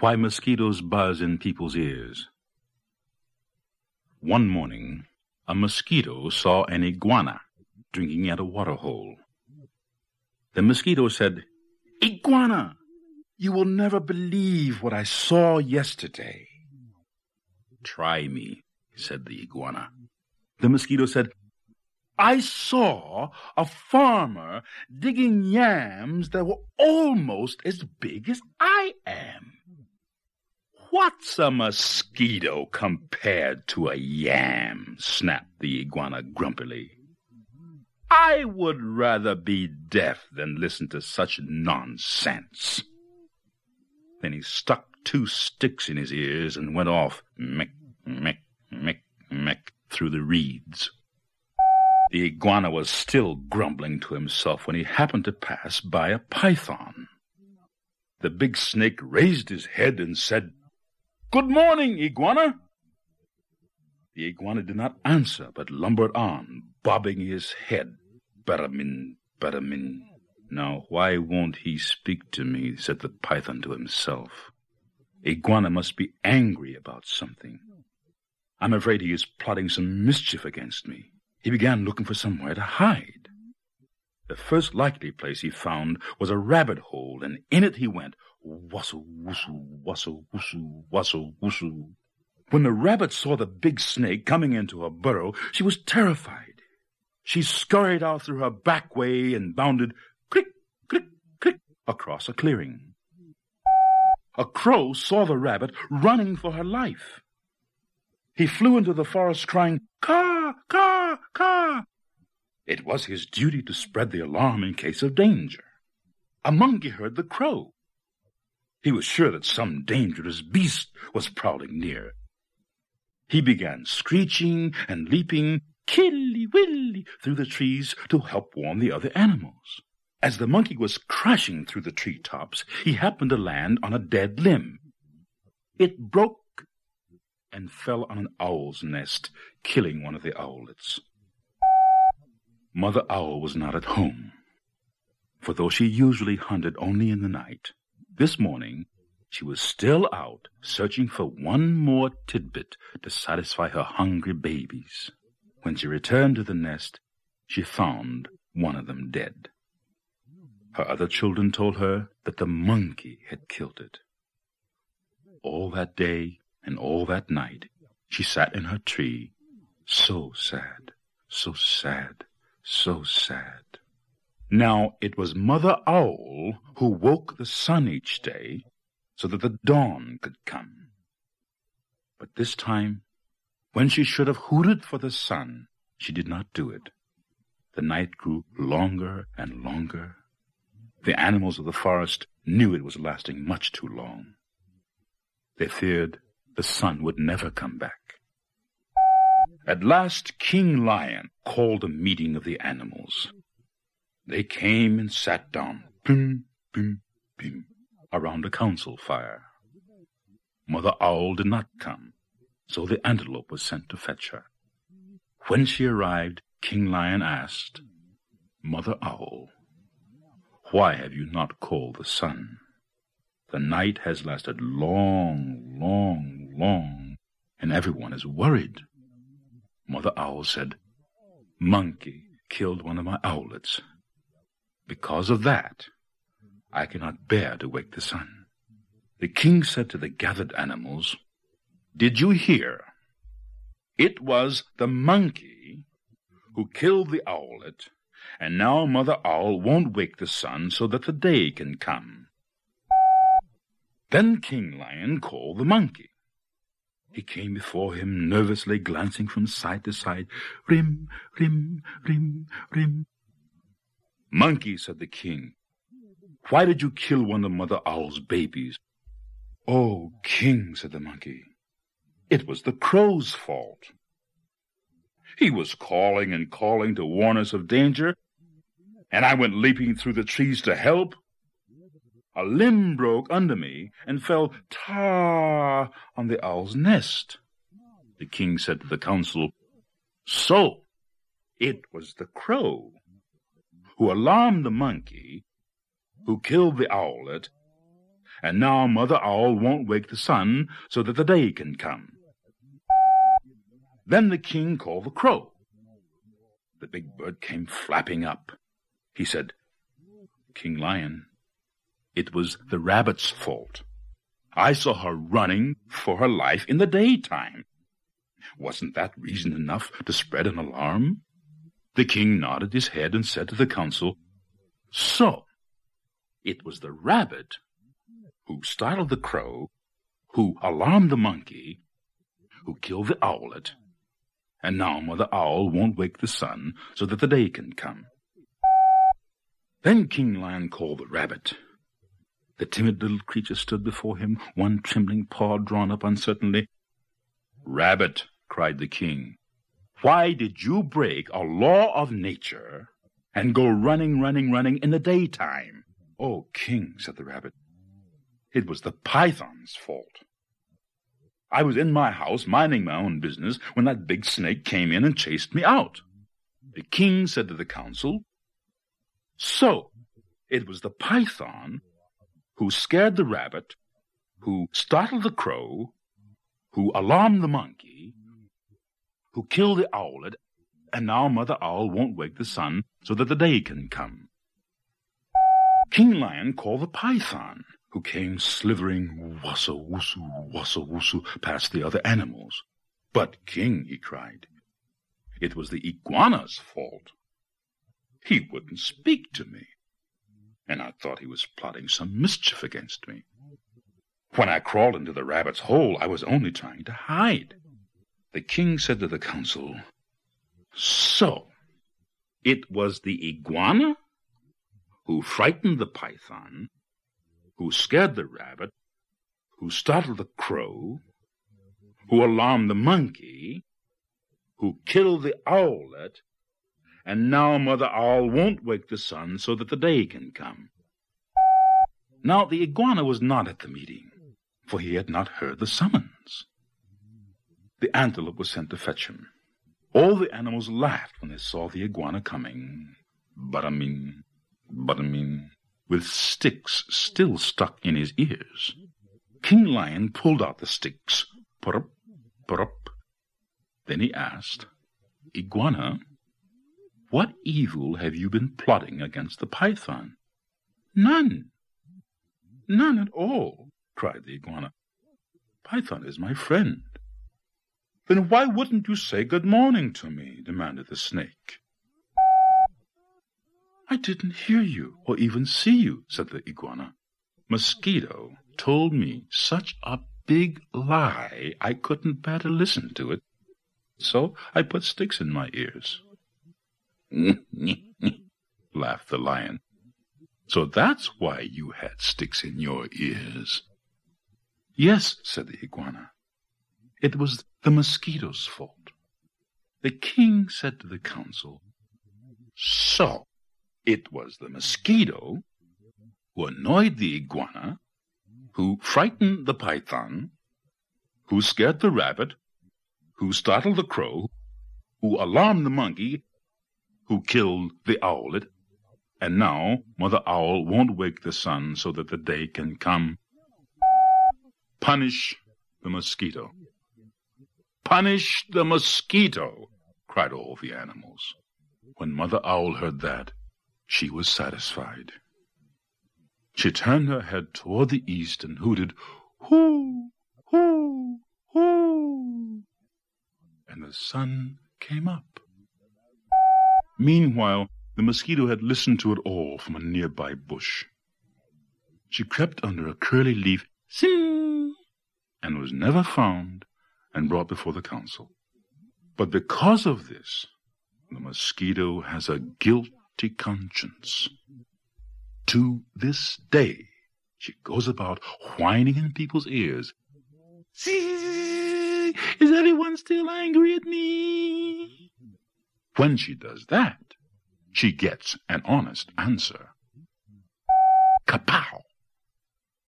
Why mosquitoes buzz in people's ears. One morning, a mosquito saw an iguana drinking at a waterhole. The mosquito said, Iguana, you will never believe what I saw yesterday. Try me, said the iguana. The mosquito said, I saw a farmer digging yams that were almost as big as I am. What's a mosquito compared to a yam? snapped the iguana grumpily. I would rather be deaf than listen to such nonsense. Then he stuck two sticks in his ears and went off, mick, mick, mick, mick, through the reeds. The iguana was still grumbling to himself when he happened to pass by a python. The big snake raised his head and said, Good morning, iguana. The iguana did not answer, but lumbered on, bobbing his head. Baramin, baramin. Now, why won't he speak to me? said the python to himself. Iguana must be angry about something. I'm afraid he is plotting some mischief against me. He began looking for somewhere to hide. The first likely place he found was a rabbit hole, and in it he went, wassel, woossel, wassel, woosoo, wassel, woosoo. When the rabbit saw the big snake coming into her burrow, she was terrified. She scurried out through her back way and bounded click, click, click across a clearing. A crow saw the rabbit running for her life. He flew into the forest crying, Caw, caw, caw. It was his duty to spread the alarm in case of danger. A monkey heard the crow. He was sure that some dangerous beast was prowling near. He began screeching and leaping killy willy through the trees to help warn the other animals. As the monkey was crashing through the tree tops, he happened to land on a dead limb. It broke and fell on an owl's nest, killing one of the owlets. Mother Owl was not at home, for though she usually hunted only in the night, this morning she was still out searching for one more tidbit to satisfy her hungry babies. When she returned to the nest, she found one of them dead. Her other children told her that the monkey had killed it. All that day and all that night she sat in her tree, so sad, so sad, so sad. Now it was Mother Owl who woke the sun each day so that the dawn could come. But this time, when she should have hooted for the sun, she did not do it. The night grew longer and longer. The animals of the forest knew it was lasting much too long. They feared the sun would never come back. At last King Lion called a meeting of the animals. They came and sat down, bim, bim, bim, around a council fire. Mother Owl did not come, so the antelope was sent to fetch her. When she arrived, King Lion asked, Mother Owl, why have you not called the sun? The night has lasted long, long, long, and everyone is worried. Mother Owl said, Monkey killed one of my owlets. Because of that, I cannot bear to wake the sun. The king said to the gathered animals, Did you hear? It was the monkey who killed the owlet, and now Mother Owl won't wake the sun so that the day can come. Then King Lion called the monkey. He came before him, nervously glancing from side to side. Rim, rim, rim, rim. Monkey, said the king, why did you kill one of Mother Owl's babies? Oh, king, said the monkey, it was the crow's fault. He was calling and calling to warn us of danger, and I went leaping through the trees to help. A limb broke under me and fell tar on the owl's nest. The king said to the council, So, it was the crow who alarmed the monkey, who killed the owlet, and now Mother Owl won't wake the sun so that the day can come. Then the king called the crow. The big bird came flapping up. He said, King Lion, it was the rabbit's fault. I saw her running for her life in the daytime. Wasn't that reason enough to spread an alarm? The king nodded his head and said to the council, So, it was the rabbit who startled the crow, who alarmed the monkey, who killed the owlet, and now Mother Owl won't wake the sun so that the day can come. Then King Lion called the rabbit. The timid little creature stood before him, one trembling paw drawn up uncertainly. Rabbit, cried the king, why did you break a law of nature and go running, running, running in the daytime? Oh, king, said the rabbit, it was the python's fault. I was in my house minding my own business when that big snake came in and chased me out. The king said to the council, So, it was the python who scared the rabbit, who startled the crow, who alarmed the monkey, who killed the owlet, and now Mother Owl won't wake the sun so that the day can come. King Lion called the python, who came slithering wassa woosu, wassa woosu past the other animals. But, King, he cried, it was the iguana's fault. He wouldn't speak to me, and I thought he was plotting some mischief against me. When I crawled into the rabbit's hole, I was only trying to hide. The king said to the council, So, it was the iguana who frightened the python who scared the rabbit, who startled the crow, who alarmed the monkey, who killed the owlet, and now Mother Owl won't wake the sun so that the day can come. Now the iguana was not at the meeting, for he had not heard the summons. The antelope was sent to fetch him. All the animals laughed when they saw the iguana coming. But-a-ming, but-a-ming, with sticks still stuck in his ears. King Lion pulled out the sticks. Purrup, purrup. Then he asked, Iguana, what evil have you been plotting against the python? None. None at all, cried the iguana. Python is my friend. Then why wouldn't you say good morning to me? demanded the snake. I didn't hear you or even see you, said the iguana. Mosquito told me such a big lie I couldn't bear to listen to it. So I put sticks in my ears. laughed the lion. So that's why you had sticks in your ears. Yes, said the iguana. It was the mosquito's fault. The king said to the council, So, it was the mosquito who annoyed the iguana, who frightened the python, who scared the rabbit, who startled the crow, who alarmed the monkey, who killed the owlet, and now Mother Owl won't wake the sun so that the day can come. Punish the mosquito. Punish the mosquito, cried all the animals. When Mother Owl heard that, she was satisfied. She turned her head toward the east and hooted, Hoo, hoo, hoo. And the sun came up. Meanwhile, the mosquito had listened to it all from a nearby bush. She crept under a curly leaf, sing, and was never found and brought before the council. But because of this, the mosquito has a guilty conscience. To this day, she goes about whining in people's ears. Is everyone still angry at me? When she does that, she gets an honest answer. Kapow!